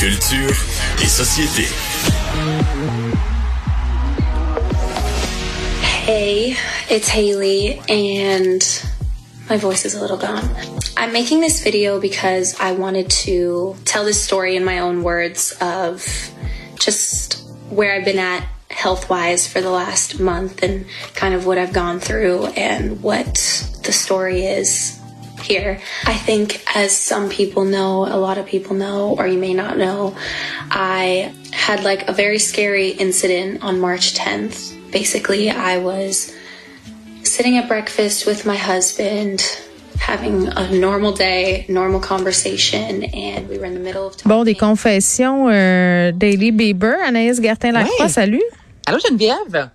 Culture et société. Hey, it's Haley, and my voice is a little gone. I'm making this video because I wanted to tell this story in my own words of just where I've been at health wise for the last month and kind of what I've gone through and what the story is here. I think, as some people know, a lot of people know, or you may not know, I had like a very scary incident on March 10th. Basically, I was sitting at breakfast with my husband. Having a normal day, normal conversation, and we were in the middle of talking. Bon, des confessions euh, Daily Bieber, Anaïs Gertin-Lacroix, Oui. salut. Allô Geneviève?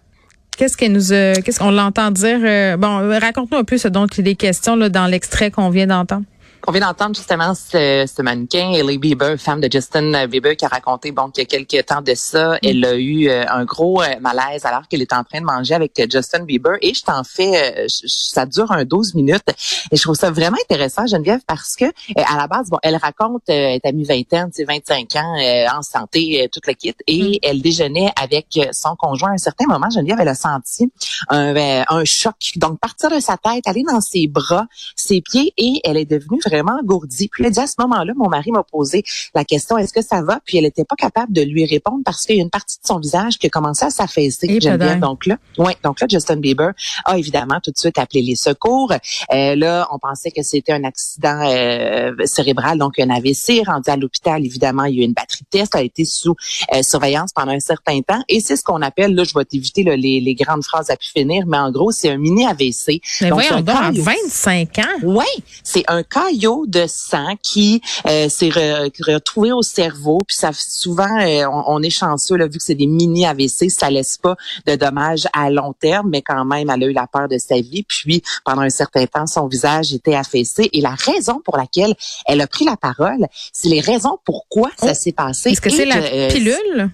Qu'est-ce qu'elle nous, euh, qu'est-ce qu'on l'entend dire? Euh, Bon, raconte-nous un peu ce dont il là, dans l'extrait qu'on vient d'entendre. On vient d'entendre justement ce, ce mannequin, Hailey Bieber, femme de Justin Bieber, qui a raconté bon qu'il y a quelques temps de ça, elle a eu euh, un gros euh, malaise alors qu'elle est en train de manger avec euh, Justin Bieber. Et je t'en fais, euh, je- ça dure un 12 minutes. Et je trouve ça vraiment intéressant, Geneviève, parce que à la base, bon, elle raconte, elle est à mi-vingtaine, tu sais, 25 ans, en santé, toute le kit. Et elle déjeunait avec son conjoint. À un certain moment, Geneviève, elle a senti un, euh, un choc. Donc, partir de sa tête, aller dans ses bras, ses pieds, et elle est devenue vraiment engourdie. Puis dit à ce moment-là, mon mari m'a posé la question, est-ce que ça va? Puis elle n'était pas capable de lui répondre parce qu'il y a une partie de son visage qui a commencé à s'affaisser. Peut-être. Donc là, ouais, donc là, Justin Bieber a évidemment tout de suite appelé les secours. Euh, là, on pensait que c'était un accident euh, cérébral, donc un AVC. Rendu à l'hôpital, évidemment, il y a eu une batterie de test, a été sous euh, surveillance pendant un certain temps. Et c'est ce qu'on appelle, là, je vais t'éviter les, les grandes phrases à pu finir, mais en gros, c'est un mini AVC. Mais Donc, voyons donc, à caillot. 25 ans. Oui, c'est un caillot de sang qui euh, s'est re- retrouvé au cerveau. Puis ça souvent, euh, on, on est chanceux là, vu que c'est des mini AVC, ça laisse pas de dommages à long terme, mais quand même, elle a eu la peur de sa vie. Puis pendant un certain temps, son visage était affaissé. Et la raison pour laquelle elle a pris la parole, c'est les raisons pourquoi Oh. ça s'est passé. Est-ce que c'est la euh, pilule?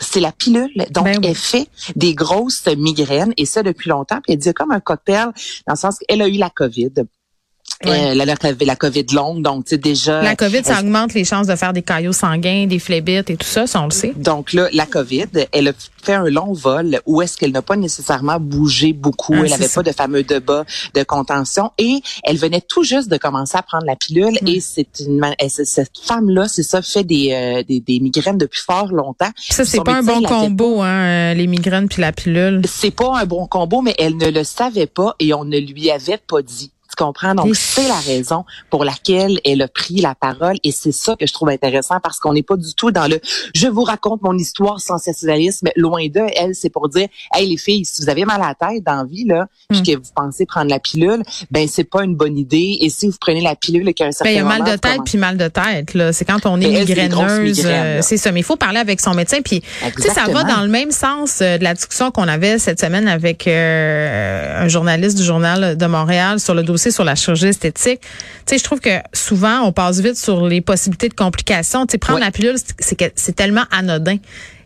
C'est la pilule. Donc, Ben oui. elle fait des grosses migraines et ça depuis longtemps. Puis elle dit comme un cocktail dans le sens qu'elle a eu la COVID. Ouais. Euh, la, COVID longue, donc tu sais déjà. La COVID, ça elle- augmente les chances de faire des caillots sanguins, des phlébites et tout ça, ça on le sait. donc là, la COVID, elle a fait un long vol où est-ce qu'elle n'a pas nécessairement bougé beaucoup. Ah, elle c'est avait ça. pas de fameux débat de contention et elle venait tout juste de commencer à prendre la pilule Mm. et c'est une cette femme-là, c'est ça, fait des, euh, des, des migraines depuis fort longtemps. Puis ça, c'est pas un bon combo, hein, euh, les migraines puis la pilule. c'est pas un bon combo, mais elle ne le savait pas et on ne lui avait pas dit. Comprends? Donc, c'est la raison pour laquelle elle a pris la parole et c'est ça que je trouve intéressant parce qu'on n'est pas du tout dans le je vous raconte mon histoire sensationnalisme. Loin d'eux, elle, c'est pour dire, hey, les filles, si vous avez mal à la tête dans la vie, là, puis Mm. que vous pensez prendre la pilule, ben, c'est pas une bonne idée. Et si vous prenez la pilule et qu'à un certain Ben, il y a mal de tête puis mal de tête là. C'est quand on est grosses migraineuse, euh, c'est ça. Mais il faut parler avec son médecin. Puis tu sais, ça va dans le même sens euh, de la discussion qu'on avait cette semaine avec euh, un journaliste du journal de Montréal sur le dossier sur la chirurgie esthétique. Tu sais, je trouve que souvent on passe vite sur les possibilités de complications. Tu sais, prendre la pilule, c'est tellement anodin.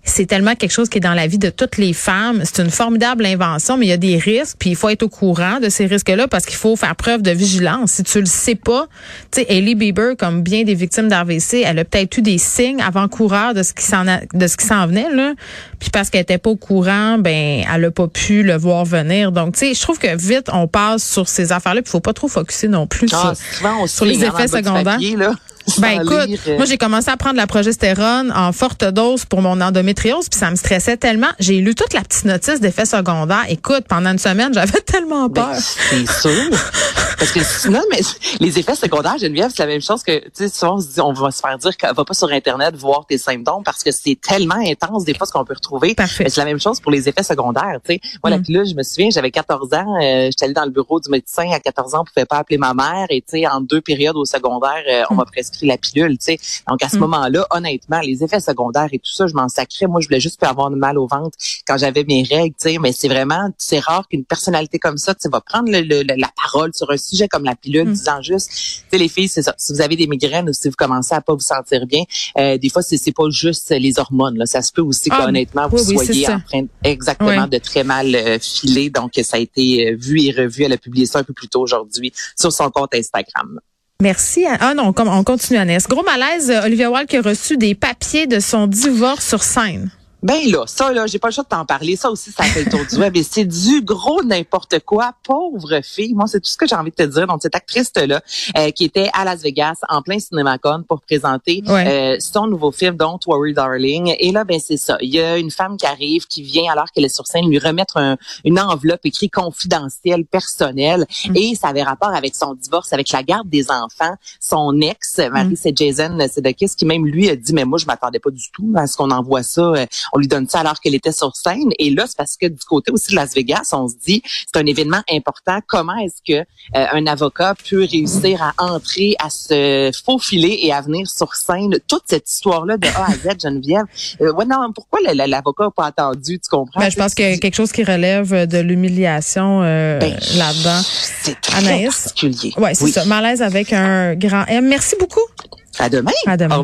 C'est tellement quelque chose qui est dans la vie de toutes les femmes. C'est une formidable invention, mais il y a des risques, puis il faut être au courant de ces risques-là parce qu'il faut faire preuve de vigilance. Si tu le sais pas, tu sais, Hailey Bieber, comme bien des victimes d'AVC, elle a peut-être eu des signes avant-coureurs de ce qui s'en a- de ce qui s'en venait là. Puis parce qu'elle était pas au courant, ben elle a pas pu le voir venir. Donc tu sais, je trouve que vite on passe sur ces affaires-là, puis faut pas trop focuser non plus Ah, sur souvent, on sur les effets secondaires. papier, là, ben écoute, lire, euh, moi j'ai commencé à prendre la progestérone en forte dose pour mon endométriose, puis ça me stressait tellement. J'ai lu toute la petite notice d'effets secondaires. Écoute, pendant une semaine, j'avais tellement Ben, peur. c'est sûr. Parce que sinon, mais les effets secondaires, Geneviève, c'est la même chose que, tu sais, souvent on se dit, on va se faire dire qu'on va pas sur Internet voir tes symptômes parce que c'est tellement intense des fois ce qu'on peut retrouver. Parfait. Mais c'est la même chose pour les effets secondaires, tu sais. Moi, la Mm. pilule, je me souviens, j'avais 14 ans, euh, j'étais allée dans le bureau du médecin à 14 ans, on pouvait pas appeler ma mère et, tu sais, en deux périodes au secondaire, euh, on Mm. m'a prescrit la pilule, tu sais. Donc, à ce Mm. moment-là, honnêtement, les effets secondaires et tout ça, je m'en sacrais. Moi, je voulais juste pas avoir de mal au ventre quand j'avais mes règles, tu sais. Mais c'est vraiment, c'est rare qu'une personnalité comme ça, tu sais, va prendre le- le- la parole sur un sujet comme la pilule, Mm. disant juste, tu sais, les filles, c'est ça. Si vous avez des migraines ou si vous commencez à pas vous sentir bien, euh, des fois, c'est c'est pas juste les hormones, là. Ça se peut aussi Ah, qu'honnêtement, vous oui, soyez en train exactement Oui. de très mal euh, filer. Donc, ça a été euh, vu et revu. Elle a publié ça un peu plus tôt aujourd'hui sur son compte Instagram. Merci. Ah non, on continue, Annès. Gros malaise, Olivia Wilde qui a reçu des papiers de son divorce sur scène. Ben là, ça là, j'ai pas le choix de t'en parler. Ça aussi, ça fait le tour du web et c'est du gros n'importe quoi. Pauvre fille. Moi, c'est tout ce que j'ai envie de te dire. Donc cette actrice là, euh, qui était à Las Vegas en plein CinemaCon pour présenter euh, son nouveau film Don't Worry Darling. Et là, ben c'est ça. Il y a une femme qui arrive, qui vient alors qu'elle est sur scène lui remettre une enveloppe écrite confidentielle, personnelle, mm. et ça avait rapport avec son divorce, avec la garde des enfants. Son ex, Marie, mm. c'est Jason Sedekis, qui même lui a dit, mais moi je m'attendais pas du tout à ce qu'on envoie ça. Euh, on lui donne ça alors qu'elle était sur scène. Et là, c'est parce que du côté aussi de Las Vegas, on se dit, c'est un événement important. Comment est-ce que euh, un avocat peut réussir à entrer, à se faufiler et à venir sur scène? Toute cette histoire-là de A à Z, Geneviève. Euh, ouais, non, pourquoi l'avocat n'a pas attendu? Tu comprends? Ben, je pense qu'il y a quelque chose qui relève de l'humiliation euh, ben, là-dedans. C'est très particulier. Ouais, c'est ça. Malaise avec un grand M. Merci beaucoup. À demain. À demain.